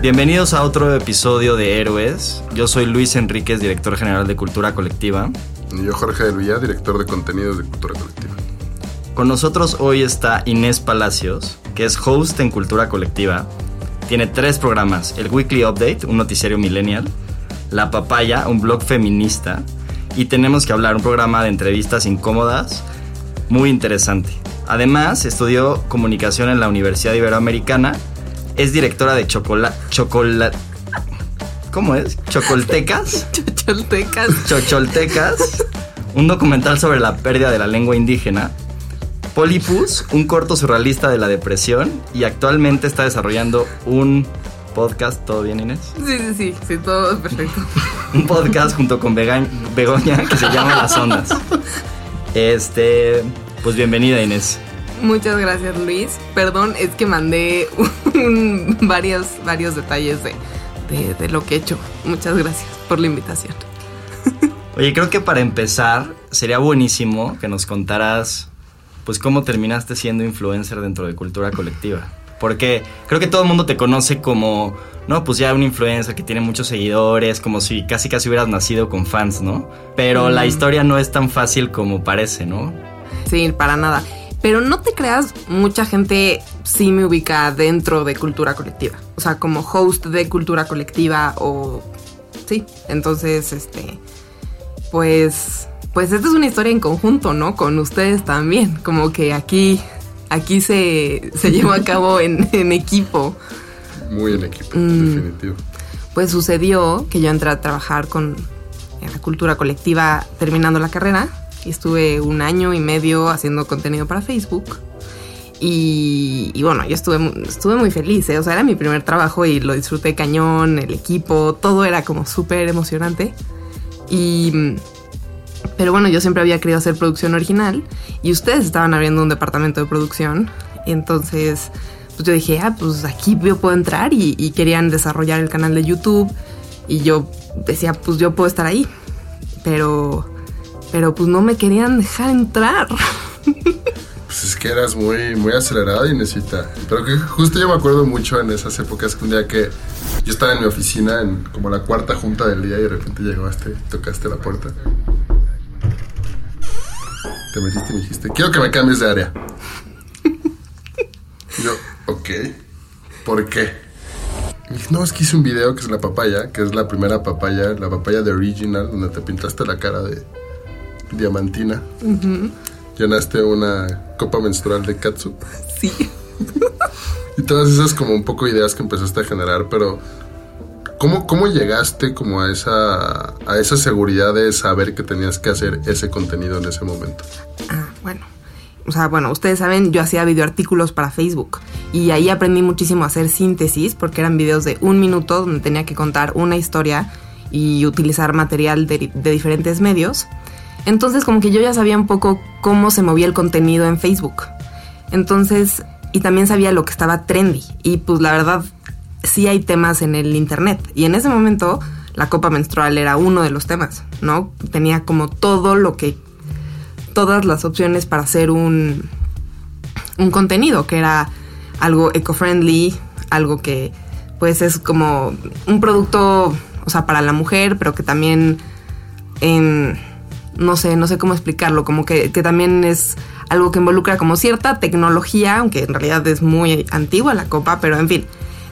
Bienvenidos a otro episodio de Héroes. Yo soy Luis Enríquez, director general de Cultura Colectiva. Y yo, Jorge del Villar, director de contenidos de Cultura Colectiva. Con nosotros hoy está Inés Palacios, que es host en Cultura Colectiva. Tiene tres programas: el Weekly Update, un noticiario millennial, La Papaya, un blog feminista, y tenemos que hablar un programa de entrevistas incómodas muy interesante. Además, estudió comunicación en la Universidad Iberoamericana. Es directora de Chocolate. Chocola ¿Cómo es? ¿Chocoltecas? Chocholtecas. Chocholtecas, un documental sobre la pérdida de la lengua indígena, Polipus, un corto surrealista de la depresión y actualmente está desarrollando un podcast, ¿todo bien Inés? Sí, sí, sí, sí, todo perfecto. Un podcast junto con Begoña que se llama Las Ondas. Este, pues bienvenida Inés. Muchas gracias, Luis. Perdón, es que mandé un- varios, varios detalles de, de- de lo que he hecho. Muchas gracias por la invitación. Oye, creo que para empezar sería buenísimo que nos contaras pues cómo terminaste siendo influencer dentro de cultura colectiva. Porque creo que todo el mundo te conoce como, no, pues ya un influencer que tiene muchos seguidores, como si casi casi hubieras nacido con fans, ¿no? Pero la historia no es tan fácil como parece, ¿no? Sí, para nada. Pero no te creas, mucha gente sí me ubica dentro de cultura colectiva. O sea, como host de cultura colectiva o... Sí, entonces, este... Pues... Pues esta es una historia en conjunto, ¿no? Con ustedes también. Como que aquí... Aquí se, se lleva a cabo en, en equipo. Muy en equipo, Mm. definitivo. Pues sucedió que yo entré a trabajar con la cultura colectiva terminando la carrera estuve un año y medio haciendo contenido para Facebook. Y, bueno, yo estuve, mu- estuve muy feliz, ¿eh? o sea, era mi primer trabajo y lo disfruté cañón, el equipo, todo era como súper emocionante. Y, pero bueno, yo siempre había querido hacer producción original y ustedes estaban abriendo un departamento de producción. Entonces, pues yo dije, ah, pues aquí yo puedo entrar y, y querían desarrollar el canal de YouTube. Y yo decía, pues yo puedo estar ahí. Pero, pero pues no me querían dejar entrar. Pues es que eras muy, muy acelerada y necesita. Pero que justo yo me acuerdo mucho en esas épocas que un día que yo estaba en mi oficina en como la cuarta junta del día y de repente llegaste tocaste la puerta. Te metiste y me dijiste, quiero que me cambies de área. Yo, ok. ¿Por qué? Me dije, no, es que hice un video que es la papaya, que es la primera papaya, la papaya de original, donde te pintaste la cara de diamantina. Llenaste una copa menstrual de katsu. Sí. Y todas esas como un poco ideas que empezaste a generar, pero ¿cómo, cómo llegaste como a esa, a esa seguridad de saber que tenías que hacer ese contenido en ese momento? Ah, bueno. O sea, bueno, ustedes saben, yo hacía videoartículos para Facebook y ahí aprendí muchísimo a hacer síntesis porque eran videos de un minuto donde tenía que contar una historia y utilizar material de, de diferentes medios. Entonces como que yo ya sabía un poco cómo se movía el contenido en Facebook. Entonces, y también sabía lo que estaba trendy. Y pues la verdad, sí hay temas en el Internet. Y en ese momento, la copa menstrual era uno de los temas, ¿no? Tenía como todo lo que, todas las opciones para hacer un, un contenido, que era algo eco-friendly, algo que pues es como un producto, o sea, para la mujer, pero que también en no sé, no sé cómo explicarlo, como que, que, también es algo que involucra como cierta tecnología, aunque en realidad es muy antigua la copa, pero en fin,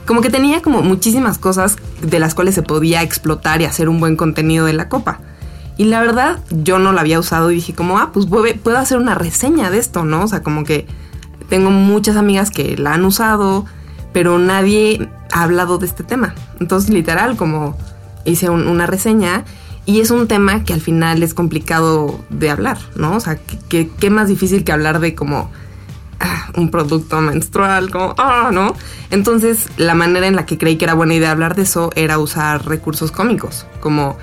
como que tenía como muchísimas cosas de las cuales se podía explotar y hacer un buen contenido de la copa. Y la verdad, yo no la había usado y dije como, ah, pues puedo hacer una reseña de esto, ¿no? O sea, como que tengo muchas amigas que la han usado, pero nadie ha hablado de este tema. Entonces, literal, como hice un, una reseña y es un tema que al final es complicado de hablar, ¿no? O sea, ¿qué, más difícil que hablar de como ah, un producto menstrual, como, ah, ¿no? Entonces, la manera en la que creí que era buena idea hablar de eso era usar recursos cómicos, como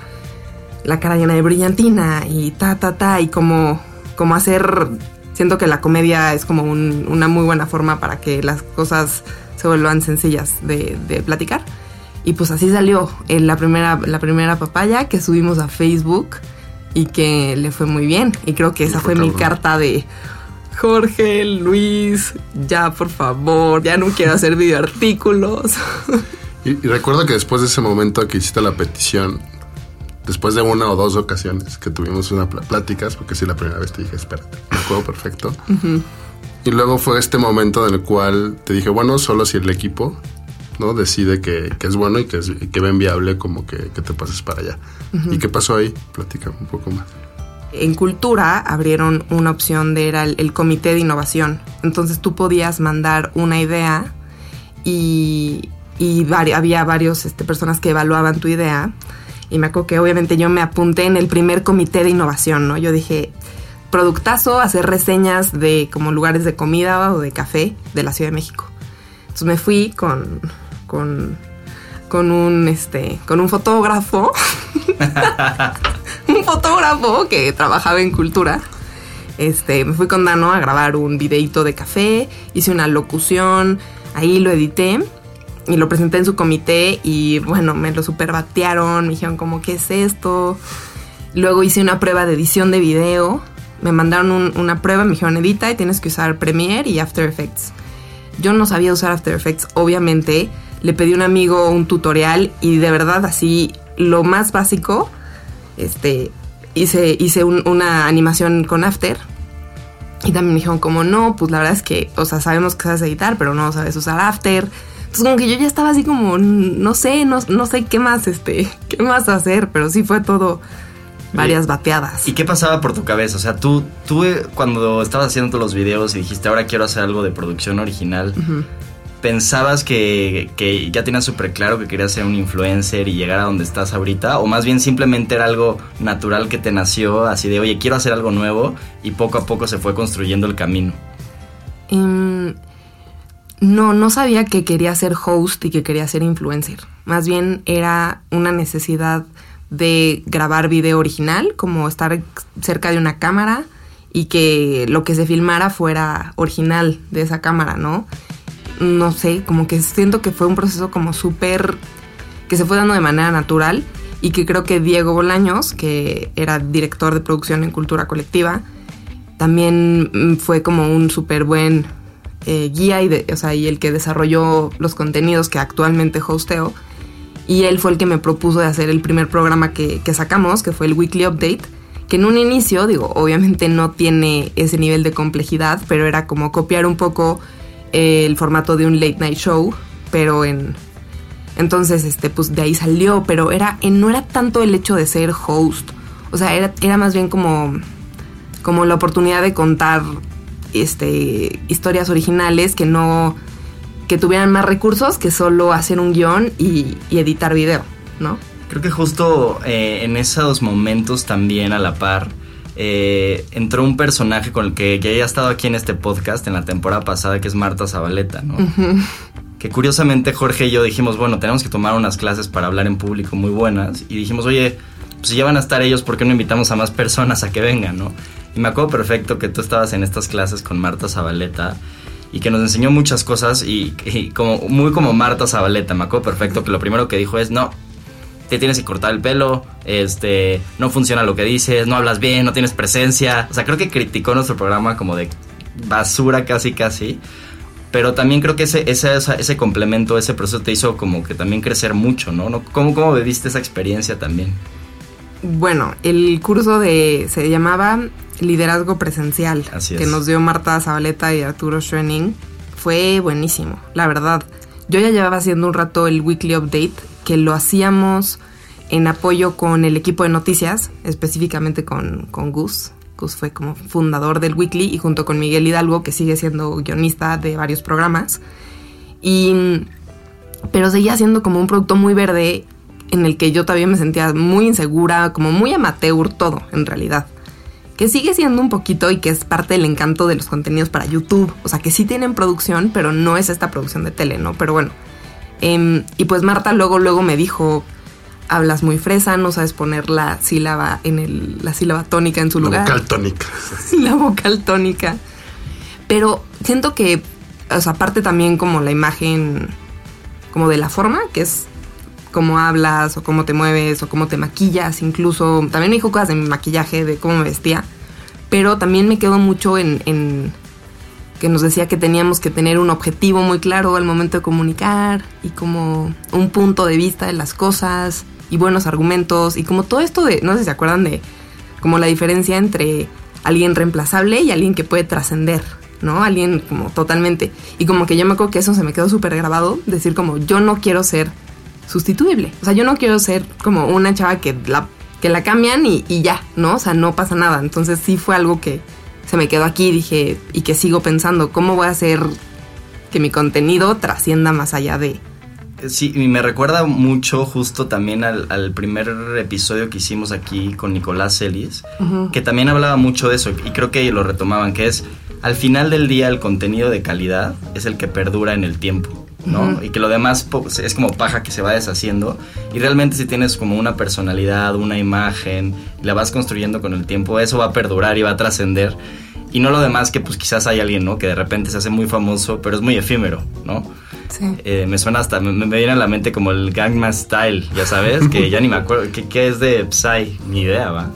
la cara llena de brillantina y ta, ta, ta, y como, como hacer, siento que la comedia es como una muy buena forma para que las cosas se vuelvan sencillas de, de platicar. Y pues así salió en eh, la, primera, la primera papaya que subimos a Facebook y que le fue muy bien. Y creo que esa fue mi carta de Jorge, Luis, ya por favor, ya no quiero hacer videoartículos. Y, y recuerdo que después de ese momento que hiciste la petición, después de una o dos ocasiones que tuvimos unas pláticas, porque sí, la primera vez te dije, espérate, me acuerdo perfecto. Y luego fue este momento en el cual te dije, bueno, solo si el equipo ¿no? Decide que, es bueno y que, es, que ven viable como que, te pases para allá. ¿Y qué pasó ahí? Platica un poco más. En cultura abrieron una opción de era el, comité de innovación. Entonces tú podías mandar una idea y, había varios este, personas que evaluaban tu idea. Y me acuerdo que obviamente yo me apunté en el primer comité de innovación, ¿no? Yo dije, productazo, hacer reseñas de como lugares de comida o de café de la Ciudad de México. Entonces me fui con, con, con un este con un fotógrafo. Un fotógrafo que trabajaba en cultura. Este me fui con Dano a grabar un videito de café hice una locución ahí lo edité y lo presenté en su comité y bueno me lo super batearon me dijeron como qué es esto luego hice una prueba de edición de video me mandaron una prueba me dijeron edita y tienes que usar Premiere y After Effects yo no sabía usar After Effects obviamente le pedí a un amigo un tutorial y de verdad así lo más básico, este, hice, hice una animación con After. Y también me dijeron como, no, pues la verdad es que, o sea, sabemos que sabes editar, pero no sabes usar After. Entonces como que yo ya estaba así como, no sé, no, no sé qué más, este, qué más hacer, pero sí fue todo varias bateadas. ¿Y qué pasaba por tu cabeza? O sea, tú, tú eh, cuando estabas haciendo todos los videos y dijiste, ahora quiero hacer algo de producción original, pensabas que, ya tenías súper claro que querías ser un influencer y llegar a donde estás ahorita? ¿O más bien simplemente era algo natural que te nació, así de, oye, quiero hacer algo nuevo y poco a poco se fue construyendo el camino? Em, no, no sabía que quería ser host y que quería ser influencer. Más bien era una necesidad de grabar video original, como estar cerca de una cámara y que lo que se filmara fuera original de esa cámara, ¿no? No sé, como que siento que fue un proceso como súper, que se fue dando de manera natural y que creo que Diego Bolaños, que era director de producción en Cultura Colectiva, también mm, fue como un súper buen eh, guía y, o sea, y el que desarrolló los contenidos que actualmente hosteo. Y él fue el que me propuso de hacer el primer programa que, que sacamos, que fue el Weekly Update, que en un inicio, digo, obviamente no tiene ese nivel de complejidad, pero era como copiar un poco el formato de un late night show, pero en... Entonces, este, pues de ahí salió, pero era, no era tanto el hecho de ser host, o sea, era, era más bien como, como la oportunidad de contar este, historias originales que no, que tuvieran más recursos que solo hacer un guion y, editar video, ¿no? Creo que justo eh, en esos momentos también a la par, eh, entró un personaje con el que ya ha estado aquí en este podcast en la temporada pasada, que es Marta Zabaleta, ¿no? que curiosamente Jorge y yo dijimos, bueno, tenemos que tomar unas clases para hablar en público muy buenas. Y dijimos, oye, pues si ya van a estar ellos, ¿por qué no invitamos a más personas a que vengan, no? Y me acuerdo perfecto que tú estabas en estas clases con Marta Zabaleta y que nos enseñó muchas cosas y, y como muy como Marta Zabaleta, me acuerdo perfecto que lo primero que dijo es, no, te tienes que cortar el pelo, este, no funciona lo que dices, no hablas bien, no tienes presencia. O sea, creo que criticó nuestro programa como de basura casi casi. Pero también creo que ese, ese, ese complemento, ese proceso te hizo como que también crecer mucho, ¿no? ¿Cómo, ¿Cómo viviste esa experiencia también? Bueno, el curso de se llamaba Liderazgo Presencial, Así que es. nos dio Marta Zabaleta y Arturo Schwenning. Fue buenísimo, la verdad. Yo ya llevaba haciendo un rato el Weekly Update, que lo hacíamos en apoyo con el equipo de noticias, específicamente con, con Gus. Gus fue como fundador del Weekly y junto con Miguel Hidalgo, que sigue siendo guionista de varios programas. Y pero seguía siendo como un producto muy verde en el que yo todavía me sentía muy insegura, como muy amateur todo, en realidad. Que sigue siendo un poquito y que es parte del encanto de los contenidos para YouTube. O sea, que sí tienen producción, pero no es esta producción de tele, ¿no? Pero bueno. Em, y pues Marta luego, luego me dijo, hablas muy fresa, no sabes poner la sílaba en el, la sílaba tónica en su La lugar vocal tónica. la vocal tónica. Pero siento que, o sea, aparte también como la imagen, como de la forma, que es cómo hablas o cómo te mueves o cómo te maquillas, incluso. También me dijo cosas de mi maquillaje, de cómo me vestía. Pero también me quedó mucho en, en que nos decía que teníamos que tener un objetivo muy claro al momento de comunicar y como un punto de vista de las cosas y buenos argumentos y como todo esto de, no sé si se acuerdan de como la diferencia entre alguien reemplazable y alguien que puede trascender, ¿no? Alguien como totalmente. Y como que yo me acuerdo que eso se me quedó súper grabado, decir como yo no quiero ser sustituible. O sea, yo no quiero ser como una chava que la, que la cambian y, y ya, ¿no? O sea, no pasa nada. Entonces sí fue algo que se me quedó aquí, dije, y que sigo pensando, ¿cómo voy a hacer que mi contenido trascienda más allá de... Sí, y me recuerda mucho justo también al, al primer episodio que hicimos aquí con Nicolás Celis, que también hablaba mucho de eso y creo que lo retomaban, que es al final del día el contenido de calidad es el que perdura en el tiempo, ¿no? Ujú. Y que lo demás po- es como paja que se va deshaciendo y realmente si tienes como una personalidad, una imagen, y la vas construyendo con el tiempo, eso va a perdurar y va a trascender. Y no lo demás que pues quizás hay alguien, ¿no? Que de repente se hace muy famoso, pero es muy efímero, ¿no? Sí. Eh, me suena hasta, me, me viene a la mente como el Gangnam Style, ya sabes, que ya ni me acuerdo, que, que es de Psy, ni idea, va.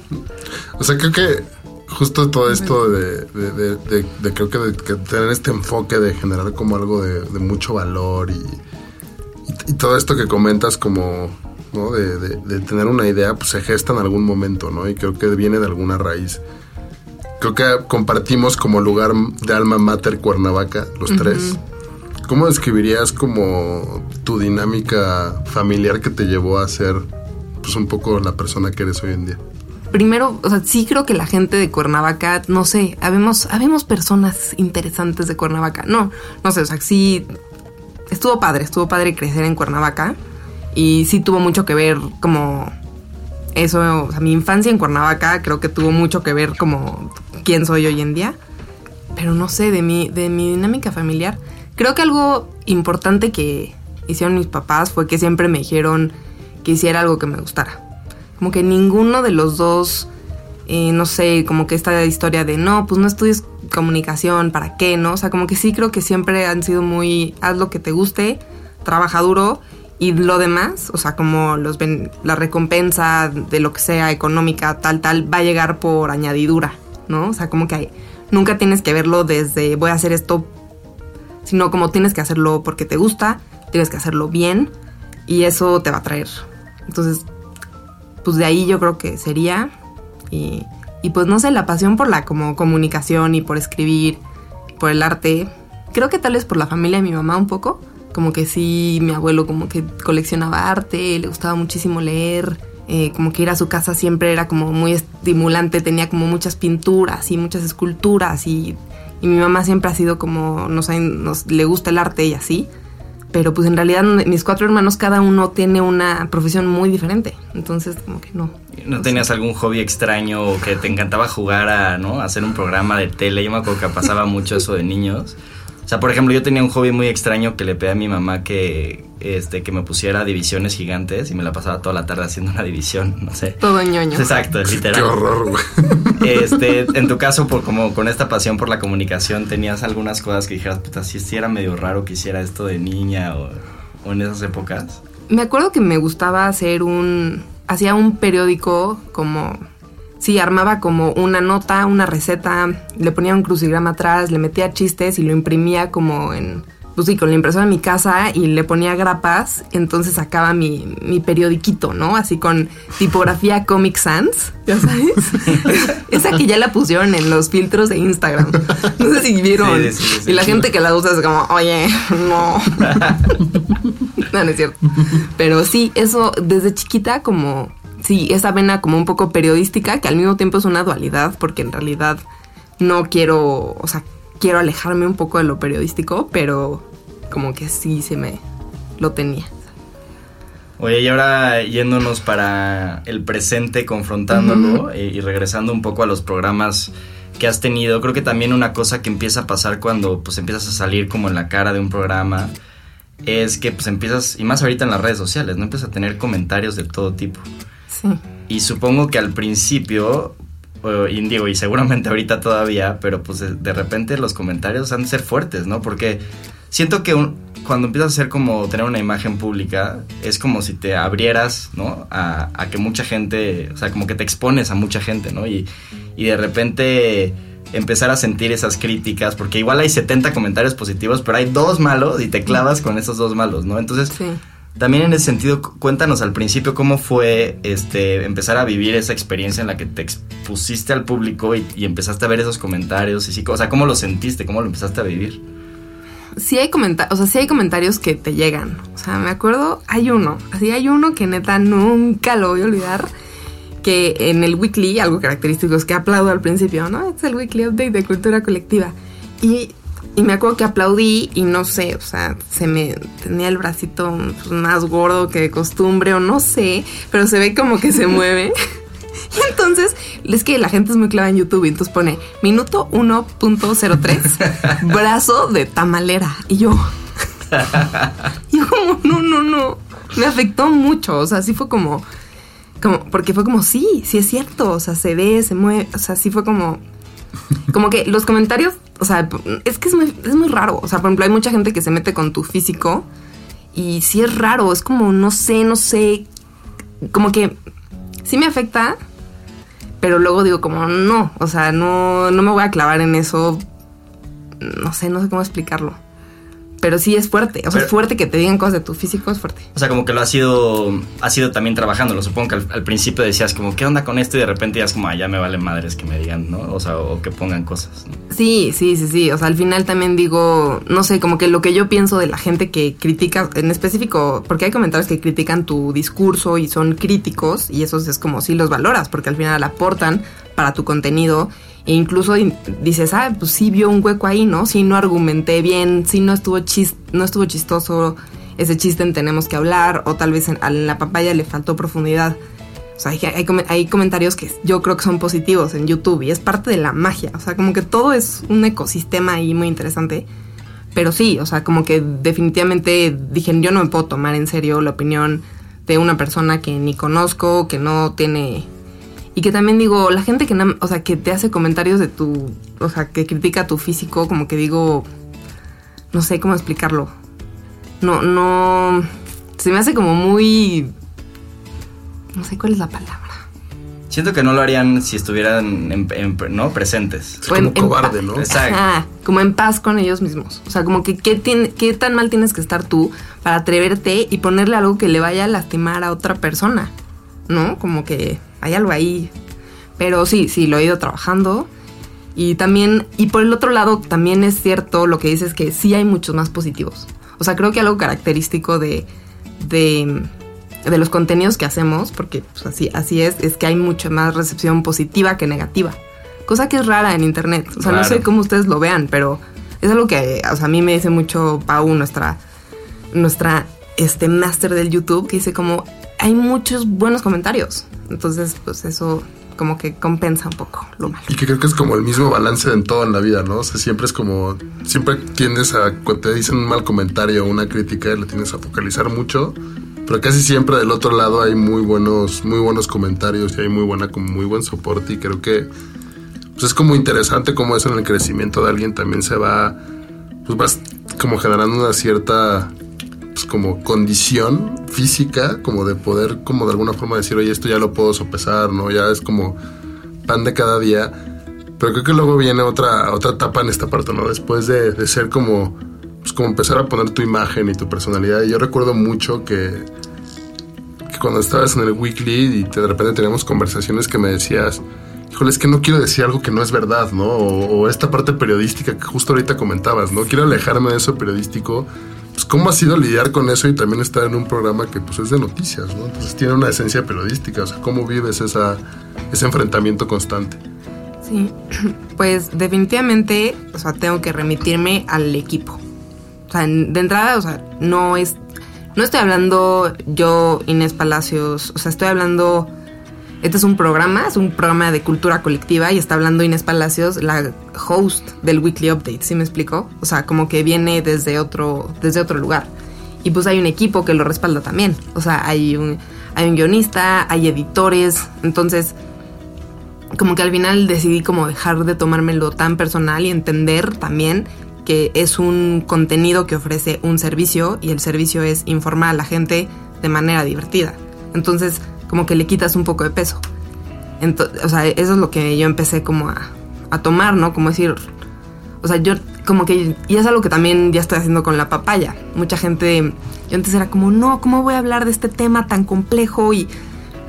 O sea, creo que justo todo esto de, de- de- de- de creo que, tener este enfoque de generar como algo de, mucho valor y, y, y todo esto que comentas como, ¿no? De tener una idea, pues se gesta en algún momento, ¿no? Y creo que viene de alguna raíz. Creo que compartimos como lugar de alma mater Cuernavaca, los tres. ¿Cómo describirías como tu dinámica familiar que te llevó a ser pues un poco la persona que eres hoy en día? Primero, o sea, sí creo que la gente de Cuernavaca, no sé, habemos, habemos personas interesantes de Cuernavaca. No, no sé, o sea, sí, estuvo padre, estuvo padre crecer en Cuernavaca y sí tuvo mucho que ver como eso, o sea, mi infancia en Cuernavaca creo que tuvo mucho que ver como quién soy hoy en día. Pero no sé, de mi, de mi dinámica familiar, creo que algo importante que hicieron mis papás fue que siempre me dijeron que hiciera algo que me gustara. Como que ninguno de los dos, eh, no sé, como que esta historia de no, pues no estudies comunicación, ¿para qué? ¿No? O sea, como que sí creo que siempre han sido muy, haz lo que te guste, trabaja duro y lo demás, o sea, como los ben- la recompensa de lo que sea económica, tal, tal, va a llegar por añadidura, ¿no? O sea, como que hay, nunca tienes que verlo desde voy a hacer esto, sino como tienes que hacerlo porque te gusta, tienes que hacerlo bien y eso te va a traer. Entonces, pues de ahí yo creo que sería. Y, y pues no sé, la pasión por la como comunicación y por escribir, por el arte, creo que tal vez por la familia de mi mamá un poco, como que sí, mi abuelo como que coleccionaba arte, le gustaba muchísimo leer, eh, como que ir a su casa siempre era como muy estimulante, tenía como muchas pinturas y muchas esculturas y, y mi mamá siempre ha sido como, nos, ha- nos le gusta el arte y así. Pero pues en realidad mis cuatro hermanos cada uno tiene una profesión muy diferente. Entonces como que no. ¿No tenías algún hobby extraño o que te encantaba jugar a, ¿no? Hacer un programa de tele? Yo me acuerdo que pasaba mucho eso de niños. O sea, por ejemplo, yo tenía un hobby muy extraño que le pedí a mi mamá que, este, que me pusiera divisiones gigantes y me la pasaba toda la tarde haciendo una división, no sé. Todo ñoño. Exacto, literal. Qué horror, güey. Este, en tu caso, por como con esta pasión por la comunicación, ¿tenías algunas cosas que dijeras, puta, si sí era medio raro que hiciera esto de niña o, o en esas épocas? Me acuerdo que me gustaba hacer un. Hacía un periódico como. Sí, armaba como una nota, una receta, le ponía un crucigrama atrás, le metía chistes y lo imprimía como en. Pues sí, con la impresora en mi casa y le ponía grapas, entonces sacaba mi, mi periodiquito, ¿no? Así con tipografía Comic Sans, ¿ya sabes? Esa que ya la pusieron en los filtros de Instagram. No sé si vieron. Sí, sí, sí, sí. y la gente que la usa es como, oye, no. No, no es cierto. Pero sí, eso desde chiquita como, sí, esa vena como un poco periodística, que al mismo tiempo es una dualidad, porque en realidad no quiero, o sea, quiero alejarme un poco de lo periodístico, pero como que sí se me lo tenía. Oye, y ahora yéndonos para el presente, confrontándolo eh, y regresando un poco a los programas que has tenido, creo que también una cosa que empieza a pasar cuando pues empiezas a salir como en la cara de un programa es que pues empiezas, y más ahorita en las redes sociales, ¿no? Empiezas a tener comentarios de todo tipo. Sí. Y supongo que al principio, o- y digo, y seguramente ahorita todavía, pero pues de, de repente los comentarios han de ser fuertes, ¿no? Porque siento que un- cuando empiezas a ser como tener una imagen pública, es como si te abrieras, ¿no? A, a que mucha gente, o sea, como que te expones a mucha gente, ¿no? Y, y de repente empezar a sentir esas críticas, porque igual hay 70 comentarios positivos, pero hay dos malos y te clavas con esos dos malos, ¿no? Entonces, Sí. También en ese sentido, cu- cuéntanos al principio cómo fue este empezar a vivir esa experiencia en la que te expusiste al público y, empezaste a ver esos comentarios y sí, o sea, cómo lo sentiste, cómo lo empezaste a vivir. sí hay comentarios, o sea, sí hay comentarios que te llegan. O sea, me acuerdo, hay uno, así hay uno que neta nunca lo voy a olvidar. Que en el weekly, algo característico es que aplaudo al principio, ¿no? Es el weekly update de cultura colectiva. Y, y me acuerdo que aplaudí y no sé, o sea, se me tenía el bracito pues, más gordo que de costumbre o no sé, pero se ve como que se mueve. Y entonces, es que la gente es muy clara en YouTube y entonces pone minuto 1.03, brazo de tamalera. Y yo, yo como, no, no, no. Me afectó mucho, o sea, sí fue como, como, porque fue como, sí, sí es cierto, o sea, se ve, se mueve, o sea, sí fue como, como que los comentarios, o sea, es que es muy, es muy raro, o sea, por ejemplo, hay mucha gente que se mete con tu físico y sí es raro, es como, no sé, no sé, como que sí me afecta, pero luego digo como, no, o sea, no, no me voy a clavar en eso, no sé, no sé cómo explicarlo. Pero sí es fuerte, o sea, Pero- es fuerte que te digan cosas de tu físico, es fuerte. O sea, como que lo has ido, has ido también trabajándolo. Supongo que al, al principio decías como, ¿qué onda con esto? Y de repente ya es como, ah, ya me vale madres que me digan, ¿no? O sea, o que pongan cosas. ¿no? Sí, sí, sí, sí. O sea, al final también digo, no sé, como que lo que yo pienso de la gente que critica, en específico, porque hay comentarios que critican tu discurso y son críticos, y esos es como si los valoras, porque al final aportan para tu contenido. E incluso in- dices, ah, pues sí vio un hueco ahí, ¿no? Sí no argumenté bien, sí no estuvo chis no estuvo chistoso ese chiste en tenemos que hablar, o tal vez en, a la papaya le faltó profundidad. O sea, hay, hay hay comentarios que yo creo que son positivos en YouTube y es parte de la magia. O sea, como que todo es un ecosistema ahí muy interesante. Pero sí, o sea, como que definitivamente dije, yo no me puedo tomar en serio la opinión de una persona que ni conozco, que no tiene... Y que también digo, la gente que, o sea, que te hace comentarios de tu... O sea, que critica tu físico, como que digo... No sé cómo explicarlo. No, no... Se me hace como muy... No sé cuál es la palabra. Siento que no lo harían si estuvieran, en- en- ¿no? Presentes. Es como cobarde, ¿no? Exacto. Ajá, como en paz con ellos mismos. O sea, como que ¿qué, tiene- qué tan mal tienes que estar tú para atreverte y ponerle algo que le vaya a lastimar a otra persona. ¿No? Como que hay algo ahí. Pero sí, sí, lo he ido trabajando. Y también, y por el otro lado, también es cierto lo que dices que sí hay muchos más positivos. O sea, creo que algo característico de, de, de los contenidos que hacemos, porque pues, así, así es, es que hay mucha más recepción positiva que negativa. Cosa que es rara en internet. O sea, no sé cómo ustedes lo vean, pero es algo que o sea, a mí me dice mucho Pau, nuestra, nuestra este máster del YouTube, que dice como hay muchos buenos comentarios. Entonces, pues eso como que compensa un poco lo malo. Y que creo que es como el mismo balance en todo en la vida, ¿no? O sea, siempre es como, siempre tiendes a, cuando te dicen un mal comentario o una crítica, le tienes a focalizar mucho, pero casi siempre del otro lado hay muy buenos, muy buenos comentarios y hay muy buena, como muy buen soporte y creo que pues es como interesante cómo eso en el crecimiento de alguien también se va, pues vas como generando una cierta pues como condición física, como de poder, como de alguna forma decir, oye, esto ya lo puedo sopesar, ¿no? Ya es como pan de cada día. Pero creo que luego viene otra, otra etapa en esta parte, ¿no? Después de, de ser como, pues como empezar a poner tu imagen y tu personalidad. Y yo recuerdo mucho que, que cuando estabas en el weekly y te, de repente teníamos conversaciones que me decías, híjole, es que no quiero decir algo que no es verdad, ¿no? O, o esta parte periodística que justo ahorita comentabas, ¿no? Quiero alejarme de eso periodístico pues cómo ha sido lidiar con eso y también estar en un programa que pues es de noticias, ¿no? Entonces tiene una esencia periodística, o sea, ¿cómo vives esa, ese enfrentamiento constante? Sí, pues definitivamente, o sea, tengo que remitirme al equipo. O sea, de entrada, o sea, no es, no estoy hablando yo, Inés Palacios, o sea, estoy hablando este es un programa, es un programa de cultura colectiva y está hablando Inés Palacios, la host del Weekly Update, ¿sí me explico? O sea, como que viene desde otro, desde otro lugar. Y pues hay un equipo que lo respalda también. O sea, hay un, hay un guionista, hay editores. Entonces, como que al final decidí como dejar de tomármelo tan personal y entender también que es un contenido que ofrece un servicio y el servicio es informar a la gente de manera divertida. Entonces, como que le quitas un poco de peso. Entonces, o sea, eso es lo que yo empecé como a, a tomar, ¿no? Como decir, o sea, yo como que, y es algo que también ya estoy haciendo con la papaya. Mucha gente, yo antes era como, no, ¿cómo voy a hablar de este tema tan complejo? Y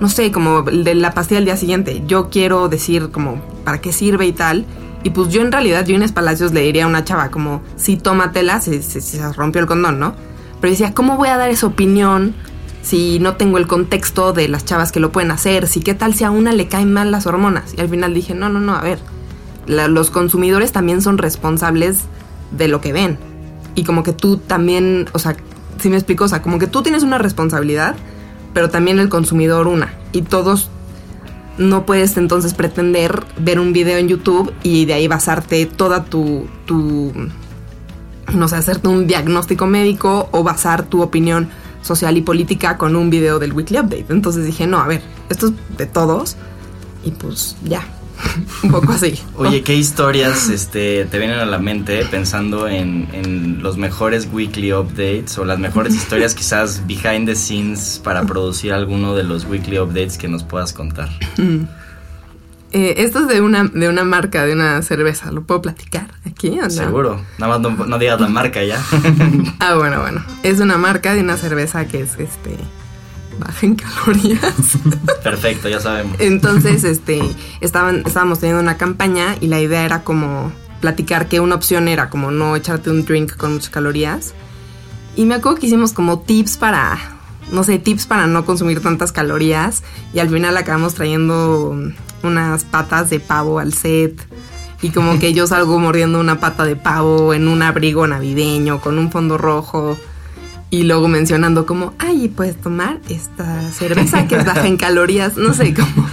no sé, como de la pastilla al día siguiente. Yo quiero decir como, ¿para qué sirve y tal? Y pues yo en realidad, yo en Palacios le diría a una chava como, sí, tómatela, si, si, si se rompió el condón, ¿no? Pero decía, ¿cómo voy a dar esa opinión si no tengo el contexto de las chavas que lo pueden hacer, si qué tal si a una le caen mal las hormonas. Y al final dije, no, no, no, a ver, los consumidores también son responsables de lo que ven. Y como que tú también, o sea, si me explico, o sea, como que tú tienes una responsabilidad, pero también el consumidor una. Y todos no puedes entonces pretender ver un video en YouTube y de ahí basarte toda tu, tu no sé, hacerte un diagnóstico médico o basar tu opinión social y política con un video del Weekly Update. Entonces dije, no, a ver, esto es de todos. Y pues ya, un poco así. Oye, ¿qué historias este, te vienen a la mente pensando en, en, los mejores weekly updates o las mejores historias quizás behind the scenes para producir alguno de los weekly updates que nos puedas contar? Eh, esto es de una, de una marca, de una cerveza. ¿Lo puedo platicar aquí o no? Seguro. Nada más no, no digas la marca ya. ah, bueno, bueno. Es una marca de una cerveza que es este baja en calorías. Perfecto, ya sabemos. Entonces, este, estaban, estábamos teniendo una campaña y la idea era como platicar que una opción era como no echarte un drink con muchas calorías. Y me acuerdo que hicimos como tips para, no sé, tips para no consumir tantas calorías. Y al final acabamos trayendo unas patas de pavo al set. Y como que yo salgo mordiendo una pata de pavo en un abrigo navideño con un fondo rojo. Y luego mencionando como, ay, puedes tomar esta cerveza que es baja en calorías. No sé, como,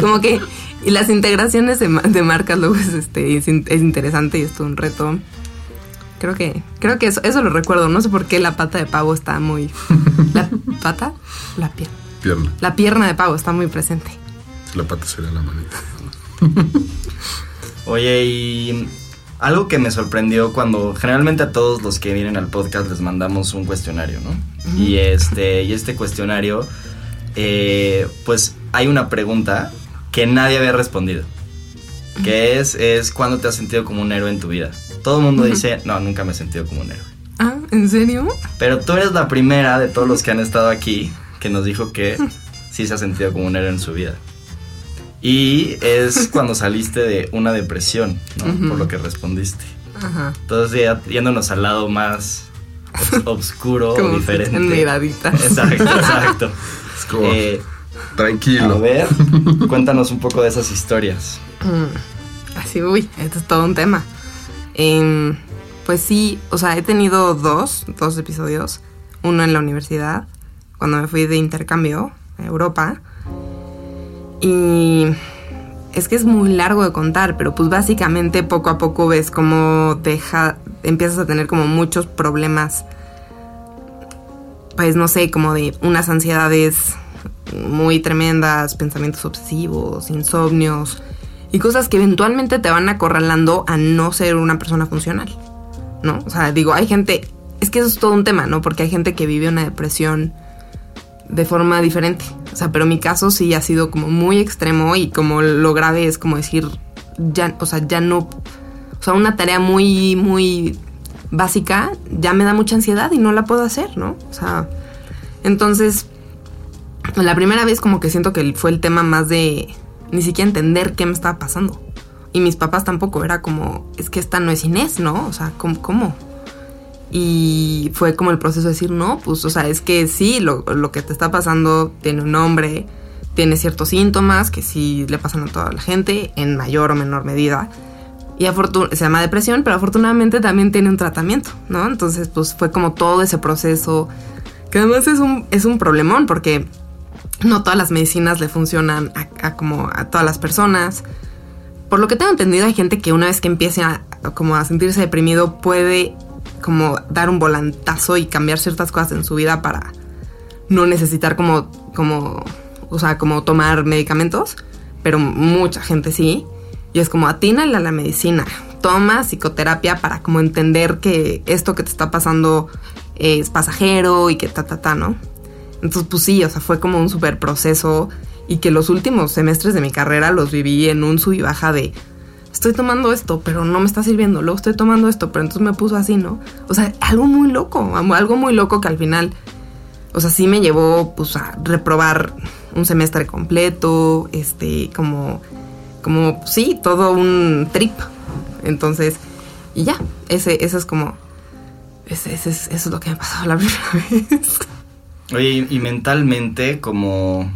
como que... Y las integraciones de, de marcas luego es, este, es, es, interesante y es todo un reto. Creo que, creo que eso, eso lo recuerdo. No sé por qué la pata de pavo está muy... ¿La pata? La pierna. Pierna. La pierna de pavo está muy presente. La pata sería la manita. Oye, y algo que me sorprendió cuando generalmente a todos los que vienen al podcast les mandamos un cuestionario, ¿no? Y este, y este cuestionario, eh, pues hay una pregunta que nadie había respondido. Que es, es ¿cuándo te has sentido como un héroe en tu vida? Todo el mundo uh -huh. dice, no, nunca me he sentido como un héroe. Ah, ¿en serio? Pero tú eres la primera de todos los que han estado aquí que nos dijo que sí se ha sentido como un héroe en su vida. Y es cuando saliste de una depresión, ¿no? Uh -huh. Por lo que respondiste. Ajá. Entonces, ya, yéndonos al lado más oscuro o diferente. Miradita. Exacto, exacto. Es como, eh, tranquilo. A ver, cuéntanos un poco de esas historias. Mm, así, uy, esto es todo un tema. Eh, pues sí, o sea, he tenido dos, dos episodios. Uno en la universidad, cuando me fui de intercambio a Europa. Y es que es muy largo de contar, pero pues básicamente poco a poco ves cómo deja, empiezas a tener como muchos problemas, pues no sé, como de unas ansiedades muy tremendas, pensamientos obsesivos, insomnios y cosas que eventualmente te van acorralando a no ser una persona funcional, ¿no? O sea, digo, hay gente, es que eso es todo un tema, ¿no? Porque hay gente que vive una depresión de forma diferente. O sea, pero mi caso sí ha sido como muy extremo y como lo grave es como decir, ya, o sea, ya no, o sea, una tarea muy, muy básica ya me da mucha ansiedad y no la puedo hacer, ¿no? O sea, entonces, la primera vez como que siento que fue el tema más de ni siquiera entender qué me estaba pasando. Y mis papás tampoco, era como, es que esta no es Inés, ¿no? O sea, ¿cómo? cómo? Y fue como el proceso de decir, no, pues, o sea, es que sí, lo, que te está pasando tiene un nombre, tiene ciertos síntomas que sí le pasan a toda la gente, en mayor o menor medida. Y se llama depresión, pero afortunadamente también tiene un tratamiento, ¿no? Entonces, pues fue como todo ese proceso, que además es un, es un problemón, porque no todas las medicinas le funcionan a, como a todas las personas. Por lo que tengo entendido, hay gente que una vez que empiece a, como a sentirse deprimido puede como dar un volantazo y cambiar ciertas cosas en su vida para no necesitar como, como, o sea, como tomar medicamentos, pero mucha gente sí. Y es como atínale a la medicina, toma psicoterapia para como entender que esto que te está pasando es pasajero y que ta, ta, ta, ¿no? Entonces, pues sí, o sea, fue como un súper proceso y que los últimos semestres de mi carrera los viví en un sub y baja de estoy tomando esto, pero no me está sirviendo, luego estoy tomando esto, pero entonces me puso así, ¿no? O sea, algo muy loco, algo muy loco que al final, o sea, sí me llevó pues a reprobar un semestre completo, este, como, como, sí, todo un trip. Entonces, y ya, ese, ese es como, ese, ese es, eso es lo que me pasado la primera vez. Oye, y mentalmente como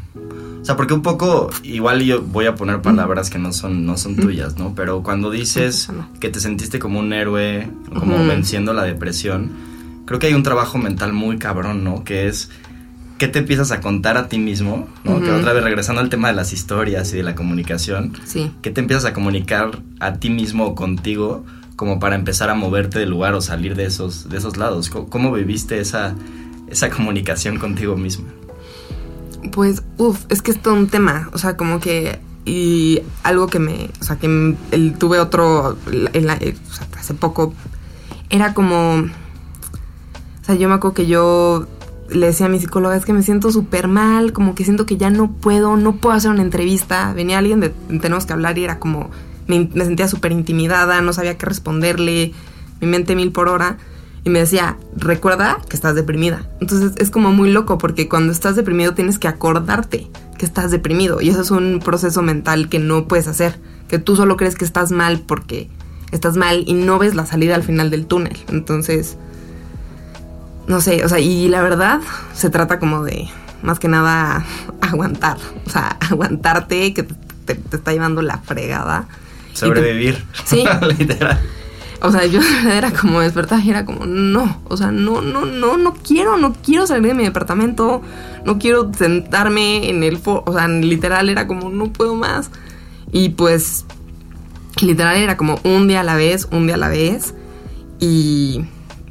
sea, porque un poco, igual yo voy a poner palabras que no son, no son tuyas, ¿no? Pero cuando dices que te sentiste como un héroe, como venciendo la depresión, creo que hay un trabajo mental muy cabrón, ¿no? Que es qué te empiezas a contar a ti mismo, ¿no? Que otra vez regresando al tema de las historias y de la comunicación, sí. ¿qué te empiezas a comunicar a ti mismo o contigo como para empezar a moverte del lugar o salir de esos, de esos lados? ¿Cómo, cómo viviste esa, esa comunicación contigo mismo? Pues, uff, es que es todo un tema. O sea, como que. Y algo que me. O sea, que tuve otro. hace poco. Era como. O sea, yo me acuerdo que yo le decía a mi psicóloga, es que me siento súper mal, como que siento que ya no puedo, no puedo hacer una entrevista. Venía alguien de tenemos que hablar y era como, me, me sentía súper intimidada, no sabía qué responderle, mi mente mil por hora y me decía, recuerda que estás deprimida. Entonces es como muy loco porque cuando estás deprimido tienes que acordarte que estás deprimido y eso es un proceso mental que no puedes hacer, que tú solo crees que estás mal porque estás mal y no ves la salida al final del túnel. Entonces, no sé, o sea, y la verdad se trata como de, más que nada, aguantar, o sea, aguantarte que te, está llevando la fregada. Sobrevivir. sí. Literal. O sea, yo era como despertar y era como, no, o sea, no, no, no, no quiero, no quiero salir de mi departamento, no quiero sentarme en el, o sea, literal era como, no puedo más. Y pues, literal era como un día a la vez, un día a la vez, y,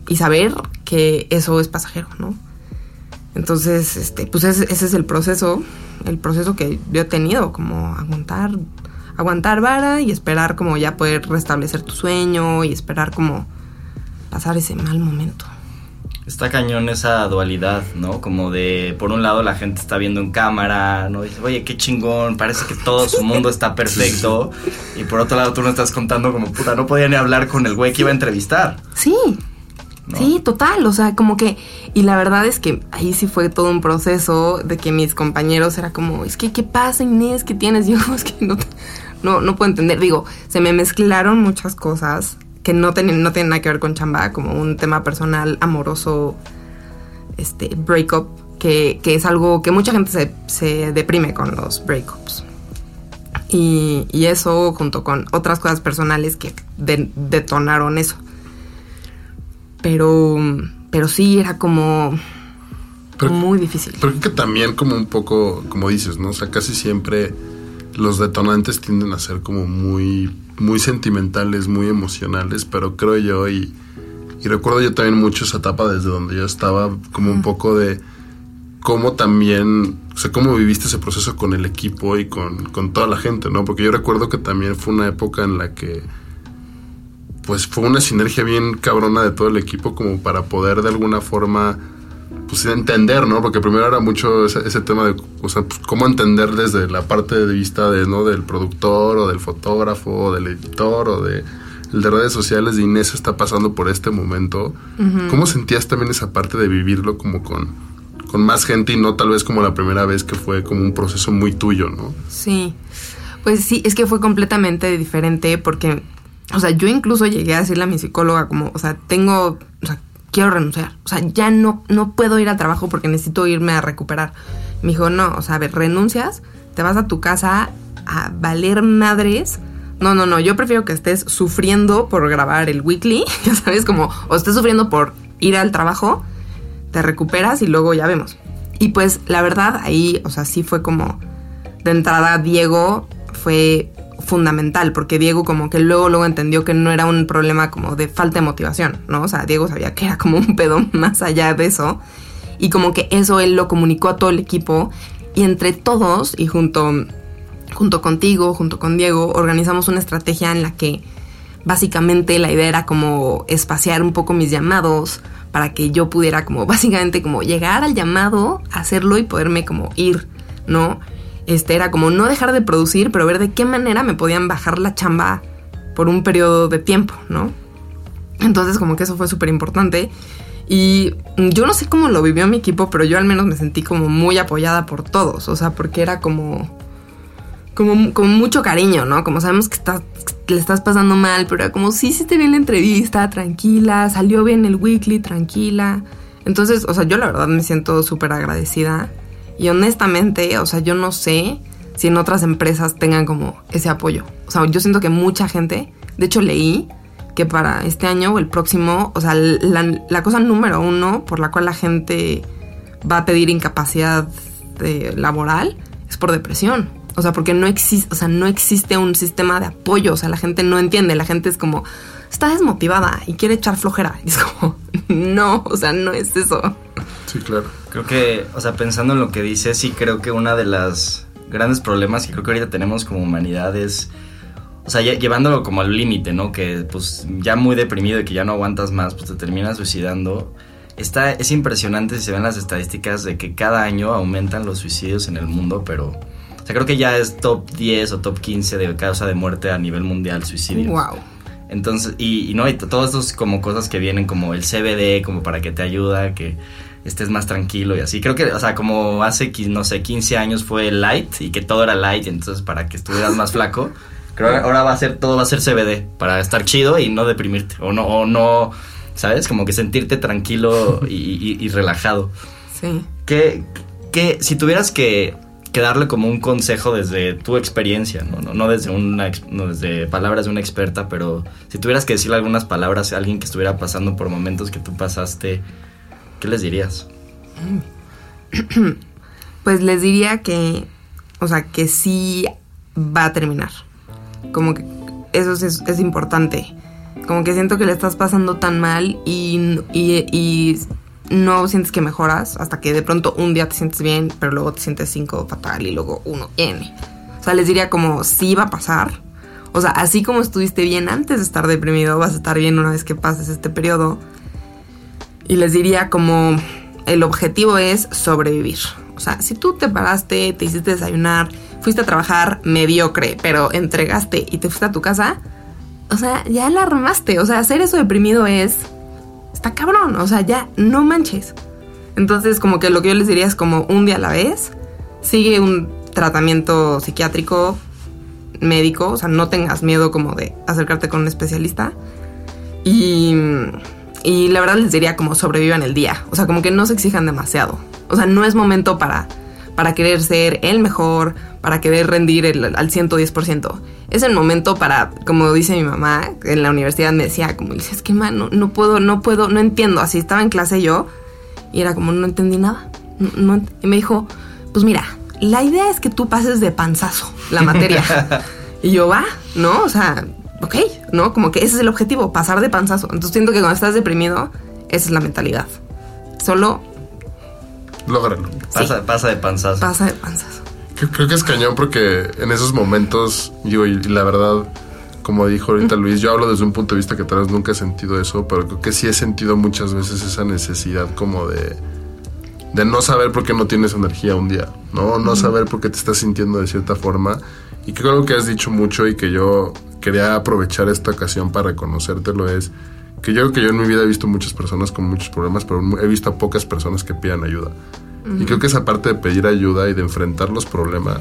y saber que eso es pasajero, ¿no? Entonces, este, pues ese, ese es el proceso, el proceso que yo he tenido, como aguantar aguantar vara y esperar como ya poder restablecer tu sueño y esperar como pasar ese mal momento. Está cañón esa dualidad, ¿no? Como de, por un lado la gente está viendo en cámara, ¿no? Dice, oye, qué chingón, parece que todo su mundo está perfecto. Y por otro lado tú no estás contando como, puta, no podía ni hablar con el güey que iba a entrevistar. Sí, Sí, total, o sea, como que, y la verdad es que ahí sí fue todo un proceso de que mis compañeros era como, es que, ¿qué pasa Inés? ¿Qué tienes? Yo, es que no, no, no puedo entender. Digo, se me mezclaron muchas cosas que no tienen, no tienen nada que ver con chamba, como un tema personal, amoroso, este, breakup, que, que es algo que mucha gente se, se deprime con los breakups. Y, y, eso junto con otras cosas personales que detonaron eso. Pero, pero sí, era como, Pero- muy difícil. Pero creo que también como un poco, como dices, ¿no? O sea, casi siempre los detonantes tienden a ser como muy, muy sentimentales, muy emocionales, pero creo yo y, y recuerdo yo también mucho esa etapa desde donde yo estaba, como un poco de cómo también, o sea, cómo viviste ese proceso con el equipo y con, con toda la gente, ¿no? Porque yo recuerdo que también fue una época en la que pues fue una sinergia bien cabrona de todo el equipo como para poder de alguna forma pues entender, ¿no? Porque primero era mucho ese, ese tema de, o sea, pues, cómo entender desde la parte de vista de, ¿no? Del productor o del fotógrafo o del editor o de el de redes sociales de Inés está pasando por este momento. ¿Cómo sentías también esa parte de vivirlo como con, con más gente y no tal vez como la primera vez que fue como un proceso muy tuyo, ¿no? Sí. Pues sí, es que fue completamente diferente porque, o sea, yo incluso llegué a decirle a mi psicóloga como, o sea, tengo, o sea, quiero renunciar. O sea, ya no, no puedo ir al trabajo porque necesito irme a recuperar. Me dijo, no, o sea, a ver, renuncias, te vas a tu casa a valer madres. No, no, no, yo prefiero que estés sufriendo por grabar el weekly, ya sabes, como, o estés sufriendo por ir al trabajo, te recuperas y luego ya vemos. Y pues la verdad ahí, o sea, sí fue como de entrada Diego fue fundamental porque Diego como que luego luego entendió que no era un problema como de falta de motivación, ¿no? O sea, Diego sabía que era como un pedo más allá de eso y como que eso él lo comunicó a todo el equipo y entre todos y junto junto contigo, junto con Diego, organizamos una estrategia en la que básicamente la idea era como espaciar un poco mis llamados para que yo pudiera como básicamente como llegar al llamado, hacerlo y poderme como ir, ¿no? Este era como no dejar de producir, pero ver de qué manera me podían bajar la chamba por un periodo de tiempo, ¿no? Entonces como que eso fue súper importante. Y yo no sé cómo lo vivió mi equipo, pero yo al menos me sentí como muy apoyada por todos. O sea, porque era como. Como, mucho cariño, ¿no? Como sabemos que estás, que le estás pasando mal, pero como, sí, sí te vi en la entrevista, tranquila, salió bien el weekly, tranquila. Entonces, o sea, yo la verdad me siento súper agradecida. Y honestamente, o sea, yo no sé si en otras empresas tengan como ese apoyo. O sea, yo siento que mucha gente, de hecho leí que para este año o el próximo, o sea, la, cosa número uno por la cual la gente va a pedir incapacidad de- laboral es por depresión. O sea, porque no existe, o sea, no existe un sistema de apoyo. O sea, la gente no entiende. La gente es como, está desmotivada y quiere echar flojera. Y es como, no, o sea, no es eso. Sí, claro. Creo que, o sea, pensando en lo que dices, sí creo que una de las grandes problemas que creo que ahorita tenemos como humanidad es, o sea, lle- llevándolo como al límite, ¿no? Que pues ya muy deprimido y que ya no aguantas más, pues te terminas suicidando. Está, es impresionante si se ven las estadísticas de que cada año aumentan los suicidios en el mundo, pero, o sea, creo que ya es top 10 o top 15 de causa de muerte a nivel mundial suicidio. Wow. Entonces, y, y no, y todas estos como cosas que vienen como el CBD, como para que te ayuda, que estés más tranquilo y así. Creo que, o sea, como hace, no sé, 15 años fue light y que todo era light, entonces para que estuvieras más flaco, creo que ahora va a ser, todo va a ser CBD, para estar chido y no deprimirte, o no, o no, ¿sabes? Como que sentirte tranquilo y, y- y relajado. Sí. ¿Qué, qué- si tuvieras que, que darle como un consejo desde tu experiencia, ¿no? No, no desde, una, no desde palabras de una experta, pero si tuvieras que decirle algunas palabras a alguien que estuviera pasando por momentos que tú pasaste, ¿qué les dirías? Pues les diría que, o sea, que sí va a terminar. Como que eso es, es- importante. Como que siento que le estás pasando tan mal y, y, y no sientes que mejoras hasta que de pronto un día te sientes bien, pero luego te sientes cinco fatal y luego uno N. O sea, les diría como sí va a pasar. O sea, así como estuviste bien antes de estar deprimido, vas a estar bien una vez que pases este periodo. Y les diría como el objetivo es sobrevivir. O sea, si tú te paraste, te hiciste desayunar, fuiste a trabajar mediocre, pero entregaste y te fuiste a tu casa, o sea, ya la armaste. O sea, hacer eso deprimido es... Está cabrón, o sea, ya no manches. Entonces, como que lo que yo les diría es como un día a la vez, sigue un tratamiento psiquiátrico, médico, o sea, no tengas miedo como de acercarte con un especialista. Y, y la verdad les diría como sobrevivan el día. O sea, como que no se exijan demasiado. O sea, no es momento para, para querer ser el mejor, para querer rendir el- al 110%. Es el momento para, como dice mi mamá, en la universidad me decía, como, dice, es que man, no, no puedo, no puedo, no entiendo. Así estaba en clase yo y era como, no entendí nada. No, ent-". y me dijo, pues mira, la idea es que tú pases de panzazo la materia. y yo, va, ¿no? O sea, ok, ¿no? Como que ese es el objetivo, pasar de panzazo. Entonces siento que cuando estás deprimido, esa es la mentalidad. Solo Lógralo. Pasa, pasa de panzazo. pasa de panzazo. Creo, creo que es cañón porque en esos momentos, digo, y, y la verdad, como dijo ahorita Luis, yo hablo desde un punto de vista que tal vez nunca he sentido eso, pero creo que sí he sentido muchas veces esa necesidad como de, de no saber por qué no tienes energía un día, ¿no? No saber por qué te estás sintiendo de cierta forma. Y creo que algo que has dicho mucho y que yo quería aprovechar esta ocasión para reconocértelo es que yo creo que yo en mi vida he visto muchas personas con muchos problemas, pero he visto a pocas personas que pidan ayuda. Y creo que esa parte de pedir ayuda y de enfrentar los problemas,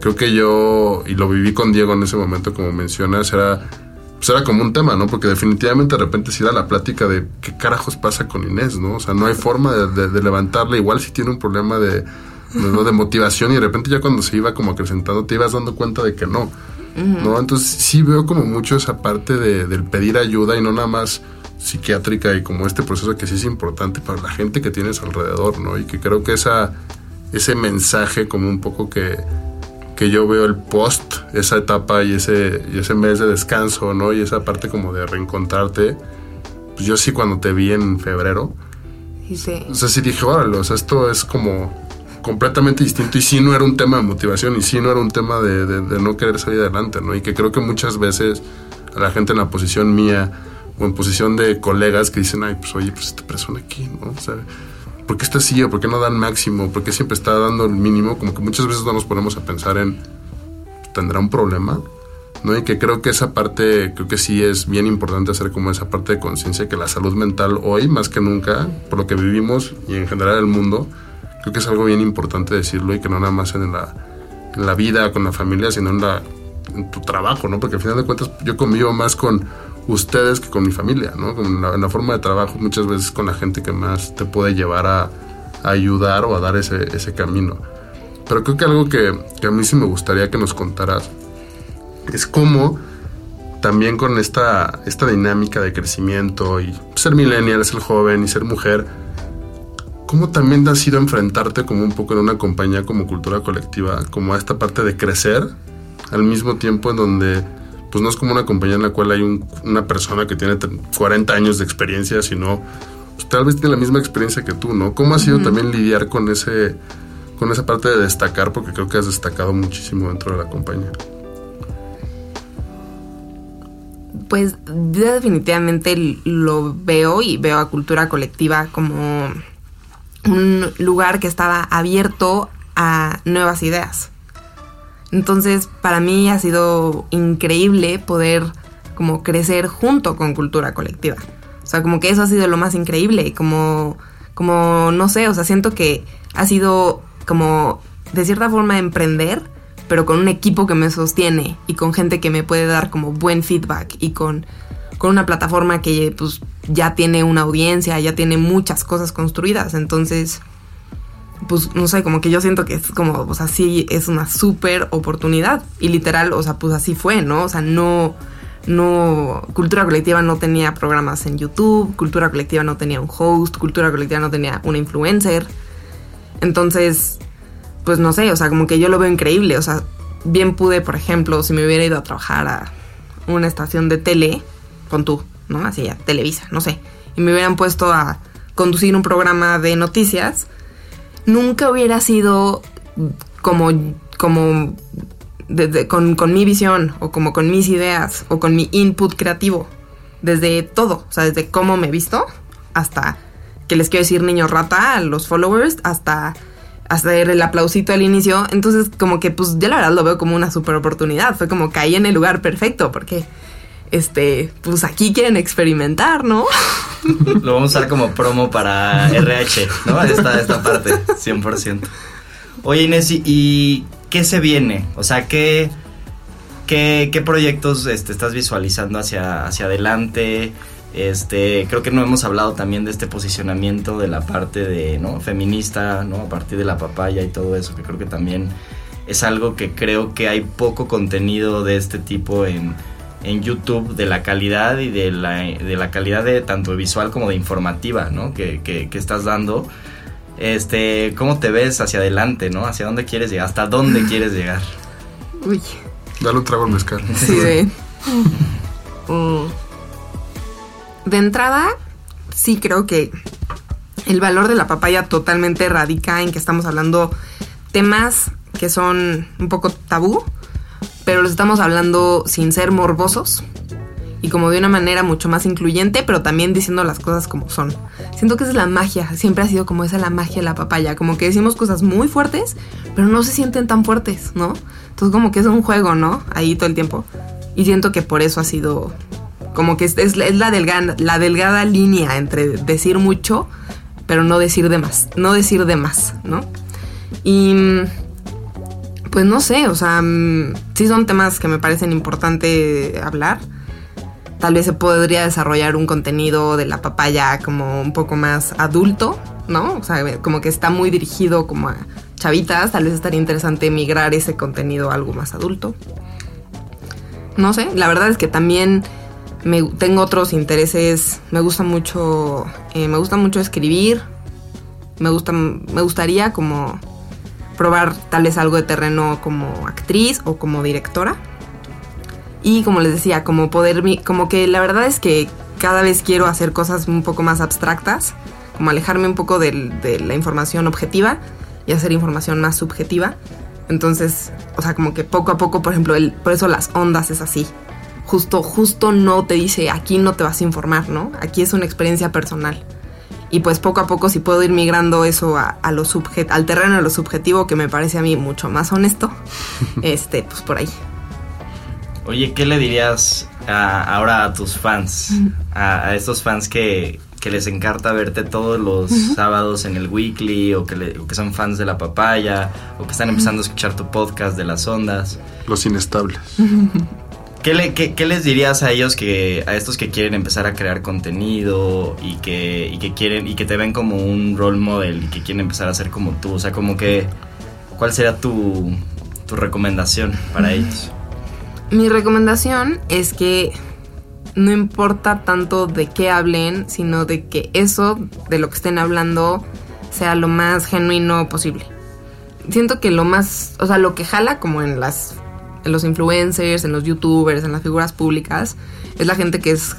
creo que yo, y lo viví con Diego en ese momento, como mencionas, era, pues era como un tema, ¿no? Porque definitivamente de repente si era la plática de qué carajos pasa con Inés, ¿no? O sea, no hay forma de, de- de levantarla, igual si tiene un problema de, ¿no? de motivación y de repente ya cuando se iba como acrecentando te ibas dando cuenta de que no, ¿no? Entonces sí veo como mucho esa parte de, del pedir ayuda y no nada más psiquiátrica y como este proceso que sí es importante para la gente que tienes alrededor, ¿no? Y que creo que esa, ese mensaje como un poco que, que yo veo el post, esa etapa y ese, y ese mes de descanso, ¿no? Y esa parte como de reencontrarte, pues yo sí cuando te vi en febrero, Dice, o sea, sí dije, órale, o sea, esto es como completamente distinto y sí no era un tema de motivación y sí no era un tema de, de- no querer salir adelante, ¿no? Y que creo que muchas veces a la gente en la posición mía o en posición de colegas que dicen, ay, pues oye, pues esta persona aquí, ¿no? O sea, ¿por qué está así o por qué no dan máximo? ¿Por qué siempre está dando el mínimo? Como que muchas veces no nos ponemos a pensar en, ¿tendrá un problema? ¿no? Y que creo que esa parte, creo que sí es bien importante hacer como esa parte de conciencia que la salud mental hoy, más que nunca, por lo que vivimos y en general el mundo, creo que es algo bien importante decirlo y que no nada más en la, en la vida, con la familia, sino en, la, en tu trabajo, ¿no? Porque al final de cuentas yo convivo más con ustedes que con mi familia, ¿no? Con la, en la forma de trabajo muchas veces con la gente que más te puede llevar a, ayudar o a dar ese, ese camino. Pero creo que algo que, que a mí sí me gustaría que nos contaras es cómo también con esta, esta dinámica de crecimiento y ser millennial, ser joven y ser mujer, ¿cómo también ha sido enfrentarte como un poco en una compañía como cultura colectiva, como a esta parte de crecer, al mismo tiempo en donde pues no es como una compañía en la cual hay un- una persona que tiene 40 años de experiencia, sino pues, tal vez tiene la misma experiencia que tú, ¿no? ¿Cómo ha sido también lidiar con ese con esa parte de destacar? Porque creo que has destacado muchísimo dentro de la compañía. Pues yo definitivamente lo veo y veo a cultura colectiva como un lugar que estaba abierto a nuevas ideas. Entonces, para mí ha sido increíble poder como crecer junto con cultura colectiva. O sea, como que eso ha sido lo más increíble, como como no sé, o sea, siento que ha sido como de cierta forma emprender, pero con un equipo que me sostiene y con gente que me puede dar como buen feedback y con con una plataforma que pues ya tiene una audiencia, ya tiene muchas cosas construidas, entonces pues no sé, como que yo siento que es como, o sea, sí es una súper oportunidad. Y literal, o sea, pues así fue, ¿no? O sea, no, no, Cultura Colectiva no tenía programas en YouTube, Cultura Colectiva no tenía un host, Cultura Colectiva no tenía una influencer. Entonces, pues no sé, o sea, como que yo lo veo increíble. O sea, bien pude, por ejemplo, si me hubiera ido a trabajar a una estación de tele, con tú, ¿no? Así ya, Televisa, no sé. Y me hubieran puesto a conducir un programa de noticias, nunca hubiera sido como, como de- con, con mi visión o como con mis ideas o con mi input creativo. Desde todo, o sea, desde cómo me he visto hasta que les quiero decir niño rata a los followers, hasta hacer el aplausito al inicio. Entonces, como que, pues, yo la verdad lo veo como una super oportunidad. Fue como caí en el lugar perfecto porque, este, pues aquí quieren experimentar, ¿no? Lo vamos a usar como promo para RH, ¿no? Esta, esta parte, 100%. Oye, Inés, ¿y- ¿y qué se viene? O sea, ¿qué, qué, qué proyectos este, estás visualizando hacia, hacia adelante? Este, creo que no hemos hablado también de este posicionamiento de la parte de, ¿no? Feminista, ¿no? A partir de la papaya y todo eso, que creo que también es algo que creo que hay poco contenido de este tipo en, en YouTube de la calidad y de la, de la calidad de tanto visual como de informativa, ¿no? Que, que, que estás dando. este, ¿cómo te ves hacia adelante, no? ¿Hacia dónde quieres llegar? ¿Hasta dónde quieres llegar? Uy. Dale un trago al mezcal. Sí, de. Mm. De entrada, sí creo que el valor de la papaya totalmente radica en que estamos hablando temas que son un poco tabú, pero los estamos hablando sin ser morbosos y como de una manera mucho más incluyente, pero también diciendo las cosas como son. Siento que esa es la magia, siempre ha sido como esa la magia de la papaya, como que decimos cosas muy fuertes, pero no se sienten tan fuertes, ¿no? Entonces como que es un juego, ¿no? Ahí todo el tiempo. Y siento que por eso ha sido como que es, es, la, delgada, la delgada línea entre decir mucho, pero no decir de más, no decir de más, ¿no? Y pues no sé, o sea, mm, sí son temas que me parecen importante hablar Tal vez se podría desarrollar un contenido de la papaya como un poco más adulto, ¿no? O sea, como que está muy dirigido como a chavitas. Tal vez estaría interesante migrar ese contenido a algo más adulto. No sé, la verdad es que también me, tengo otros intereses. Me gusta mucho, eh, me gusta mucho escribir. Me gusta, me gustaría como probar tal vez algo de terreno como actriz o como directora. Y como les decía, como poder, como que la verdad es que cada vez quiero hacer cosas un poco más abstractas, como alejarme un poco de, la información objetiva y hacer información más subjetiva. Entonces, o sea, como que poco a poco, por ejemplo, el, por eso las ondas es así. Justo, justo no te dice, aquí no te vas a informar, ¿no? Aquí es una experiencia personal. Y pues poco a poco si puedo ir migrando eso a, lo al terreno de lo subjetivo, que me parece a mí mucho más honesto, este, pues por ahí. Oye, ¿qué le dirías ahora a tus fans? A, estos fans que, les encanta verte todos los sábados en el weekly o que, que son fans de la papaya o que están empezando a escuchar tu podcast de las ondas. Los inestables. ¿Qué, le, qué, les dirías a ellos que a estos que quieren empezar a crear contenido y que, y que quieren y que te ven como un role model y que quieren empezar a ser como tú? O sea, como que ¿cuál sería tu, tu recomendación para ellos? Mi recomendación es que no importa tanto de qué hablen, sino de que eso, de lo que estén hablando, sea lo más genuino posible. Siento que lo más, o sea, lo que jala como en las en los influencers, en los youtubers, en las figuras públicas, es la gente que es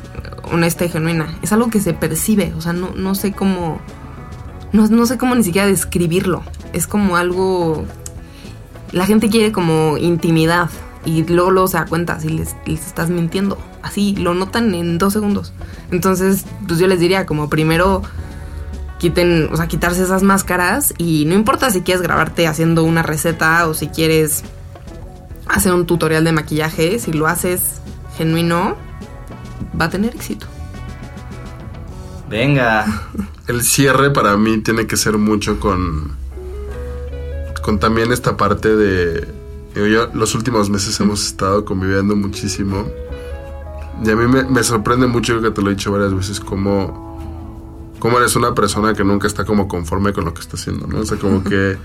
honesta y genuina. Es algo que se percibe, o sea, no, no sé cómo, no, no sé cómo ni siquiera describirlo. Es como algo, la gente quiere como intimidad, y luego, luego da cuenta si les, estás mintiendo. Así, lo notan en dos segundos. Entonces, pues yo les diría, como primero quiten, o sea, quitarse esas máscaras y no importa si quieres grabarte haciendo una receta o si quieres hacer un tutorial de maquillaje, si lo haces genuino, va a tener éxito. Venga. El cierre para mí tiene que ser mucho con con también esta parte de yo, los últimos meses hemos estado conviviendo muchísimo. Y a mí me, sorprende mucho, que te lo he dicho varias veces, cómo, cómo eres una persona que nunca está como conforme con lo que está haciendo, ¿no? O sea, como que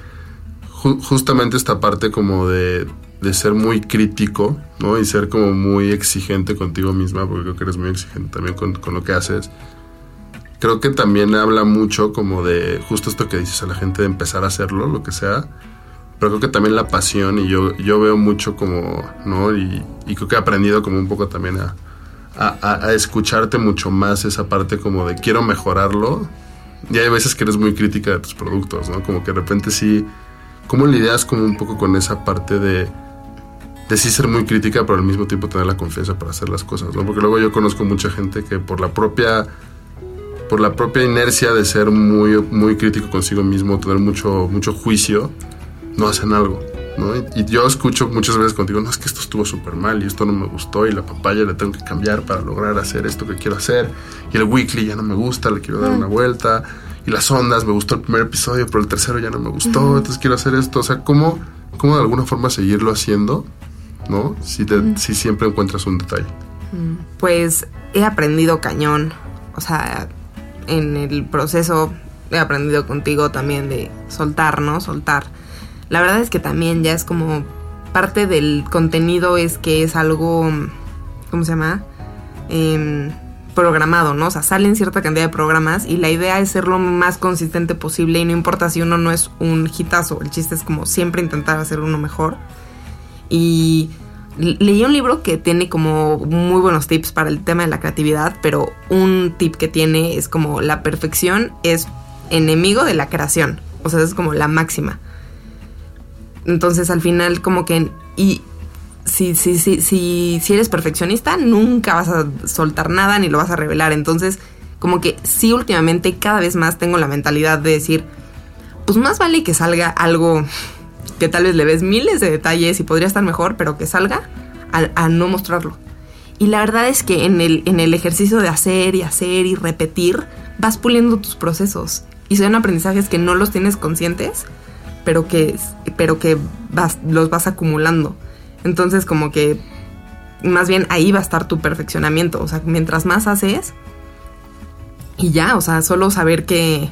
justamente esta parte como de, de, ser muy crítico, ¿no? Y ser como muy exigente contigo misma, porque creo que eres muy exigente también con, con lo que haces. Creo que también habla mucho como de justo esto que dices a la gente de empezar a hacerlo, lo que sea pero creo que también la pasión y yo, yo veo mucho como, ¿no? Y, creo que he aprendido como un poco también a, a, escucharte mucho más esa parte como de quiero mejorarlo. Y hay veces que eres muy crítica de tus productos, ¿no? Como que de repente sí, ¿cómo lidias como un poco con esa parte de, de sí ser muy crítica, pero al mismo tiempo tener la confianza para hacer las cosas, ¿no? Porque luego yo conozco mucha gente que por la propia por la propia inercia de ser muy, muy crítico consigo mismo, tener mucho, mucho juicio, no hacen algo. ¿no? Y, yo escucho muchas veces contigo, no, es que esto estuvo súper mal y esto no me gustó y la papaya la tengo que cambiar para lograr hacer esto que quiero hacer. Y el weekly ya no me gusta, le quiero dar una vuelta. Y las ondas, me gustó el primer episodio, pero el tercero ya no me gustó, entonces quiero hacer esto. O sea, ¿cómo, cómo de alguna forma seguirlo haciendo? ¿No? Si, si siempre encuentras un detalle. Pues he aprendido cañón. O sea, en el proceso he aprendido contigo también de soltar, ¿no? Soltar la verdad es que también ya es como parte del contenido es que es algo, ¿cómo se llama? Em, programado, ¿no? O sea, salen cierta cantidad de programas y la idea es ser lo más consistente posible y no importa si uno no es un hitazo, el chiste es como siempre intentar hacer uno mejor. Y leí un libro que tiene como muy buenos tips para el tema de la creatividad, pero un tip que tiene es como la perfección es enemigo de la creación, o sea, es como la máxima. Entonces al final como que... Y si, si, si, si, si eres perfeccionista, nunca vas a soltar nada ni lo vas a revelar. Entonces, como que sí, últimamente cada vez más tengo la mentalidad de decir, pues más vale que salga algo que tal vez le ves miles de detalles y podría estar mejor, pero que salga a, no mostrarlo. Y la verdad es que en el, en el ejercicio de hacer y hacer y repetir, vas puliendo tus procesos. Y son aprendizajes que no los tienes conscientes, pero que, pero que vas, los vas acumulando. Entonces como que más bien ahí va a estar tu perfeccionamiento. O sea, mientras más haces y ya, o sea, solo saber que...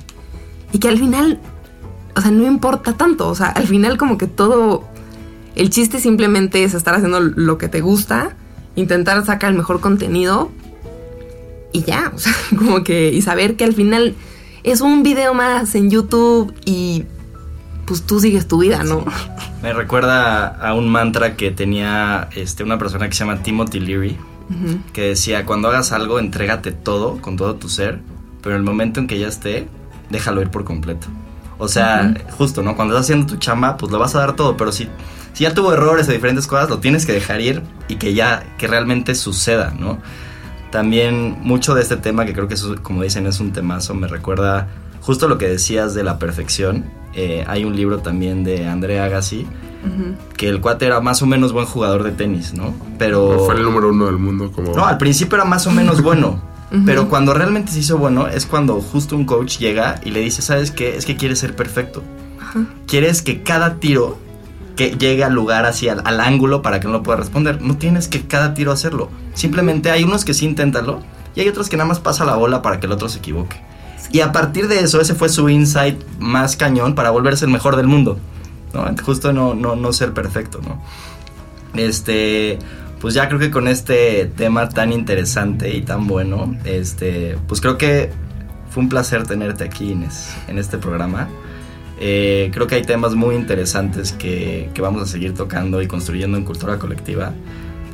Y que al final, o sea, no importa tanto. O sea, al final como que todo... El chiste simplemente es estar haciendo lo que te gusta, intentar sacar el mejor contenido y ya, o sea, como que... Y saber que al final es un video más en YouTube y pues tú sigues tu vida, ¿no? Me recuerda a un mantra que tenía este, una persona que se llama Timothy Leary, que decía, cuando hagas algo, entrégate todo, con todo tu ser, pero en el momento en que ya esté, déjalo ir por completo. O sea, justo, ¿no? Cuando estás haciendo tu chamba, pues lo vas a dar todo, pero si, si ya tuvo errores o diferentes cosas, lo tienes que dejar ir y que ya, que realmente suceda, ¿no? También mucho de este tema, que creo que es, como dicen, es un temazo, me recuerda justo lo que decías de la perfección eh, hay un libro también de Andrea Agassi, que el cuate era más o menos buen jugador de tenis, ¿no? Pero... Fue el número uno del mundo como... No, al principio era más o menos bueno. Pero cuando realmente se hizo bueno es cuando justo un coach llega y le dice, ¿sabes qué? Es que quieres ser perfecto. Quieres que cada tiro que llegue al lugar hacia al, ángulo para que no lo pueda responder. No tienes que cada tiro hacerlo. Simplemente hay unos que sí inténtalo y hay otros que nada más pasa la bola para que el otro se equivoque. Y a partir de eso, ese fue su insight más cañón para volverse el mejor del mundo. ¿no? Justo no, no, no ser perfecto, ¿no? Este, pues ya creo que con este tema tan interesante y tan bueno, este, pues creo que fue un placer tenerte aquí, Inés, en este programa. Eh, creo que hay temas muy interesantes que, que, vamos a seguir tocando y construyendo en cultura colectiva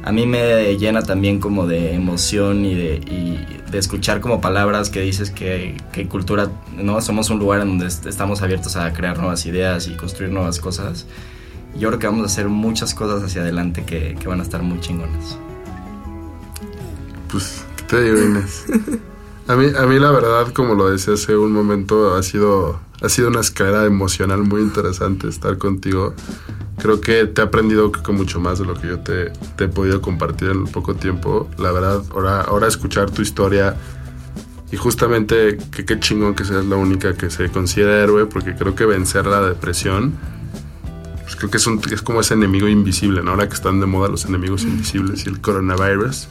a mí me llena también como de emoción y de, de escuchar como palabras que dices que, que, cultura, ¿no? Somos un lugar en donde estamos abiertos a crear nuevas ideas y construir nuevas cosas. Yo creo que vamos a hacer muchas cosas hacia adelante que, que van a estar muy chingonas. Pues, ¿qué te digo, Inés? A mí, a mí la verdad, como lo decía hace un momento, ha sido, ha sido una escalera emocional muy interesante estar contigo creo que te he aprendido con mucho más de lo que yo te, he podido compartir en poco tiempo. La verdad, ahora, ahora escuchar tu historia y justamente que qué chingón que seas la única que se considera héroe, porque creo que vencer la depresión, creo que es, como ese enemigo invisible. Ahora que están de moda los enemigos invisibles y el coronavirus.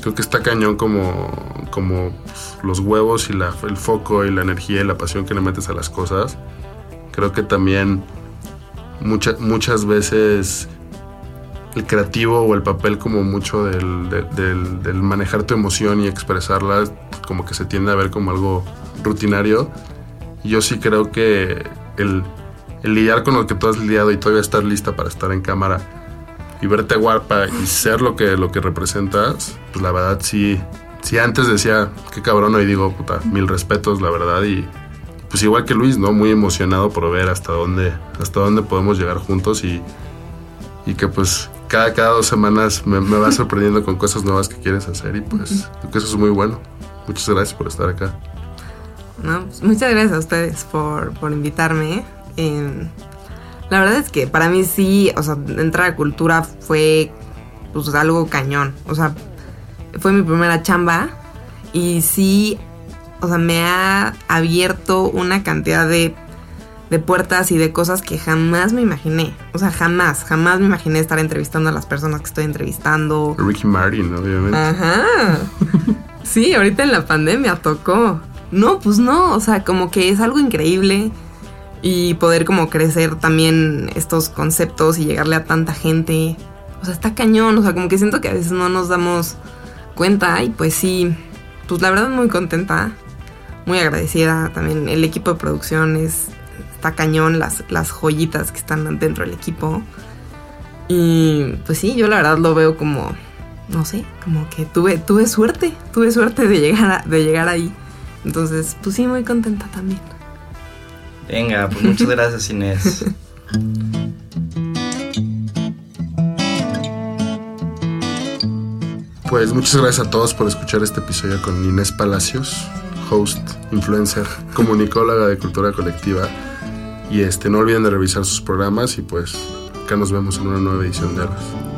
Creo que está cañón como, como pues, los huevos y el foco y la energía y la pasión que le metes a las cosas. Creo que también muchas veces el creativo o el papel como mucho del, del, manejar tu emoción y expresarla como que se tiende a ver como algo rutinario. Yo sí creo que el, el lidiar con lo que tú has lidiado y todavía estar lista para estar en cámara y verte guapa y ser lo que, lo que representas, pues la verdad sí, sí antes decía, qué cabrón, hoy digo, puta, mil respetos, la verdad, y, pues igual que Luis, ¿no? Muy emocionado por ver hasta dónde, hasta dónde podemos llegar juntos y, y que pues cada, cada dos semanas me, me va sorprendiendo con cosas nuevas que quieres hacer y pues creo que eso es muy bueno. Muchas gracias por estar acá. No, pues, muchas gracias a ustedes por, por invitarme. La verdad es que para mí sí, o sea, entrar a cultura fue pues algo cañón. O sea, fue mi primera chamba y sí o sea, me ha abierto una cantidad de, de puertas y de cosas que jamás me imaginé. O sea, jamás, jamás me imaginé estar entrevistando a las personas que estoy entrevistando. Ricky Martin, obviamente. Ajá. Sí, ahorita en la pandemia tocó. No, pues no, o sea, como que es algo increíble y poder como crecer también estos conceptos y llegarle a tanta gente. O sea, está cañón, o sea, como que siento que a veces no nos damos cuenta y pues sí, pues la verdad muy contenta, muy agradecida. También el equipo de producción es, está cañón, las, las joyitas que están dentro del equipo. Y pues sí, yo la verdad lo veo como, no sé, como que tuve, tuve suerte, tuve suerte de llegar, de llegar ahí. Entonces, pues sí, muy contenta también. Venga, pues muchas gracias Inés. Pues muchas gracias a todos por escuchar este episodio con Inés Palacios, host, influencer, comunicóloga de cultura colectiva. Y este, no olviden de revisar sus programas y pues acá nos vemos en una nueva edición de Héroes.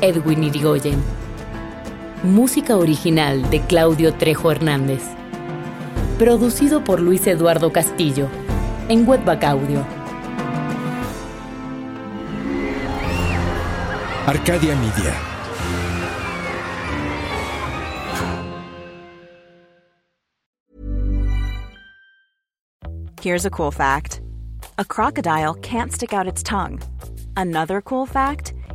Edwin Irigoyen. Música original de Claudio Trejo Hernández. Producido por Luis Eduardo Castillo. En Webback Audio. Arcadia Media. Here's a cool fact a crocodile can't stick out its tongue. Another cool fact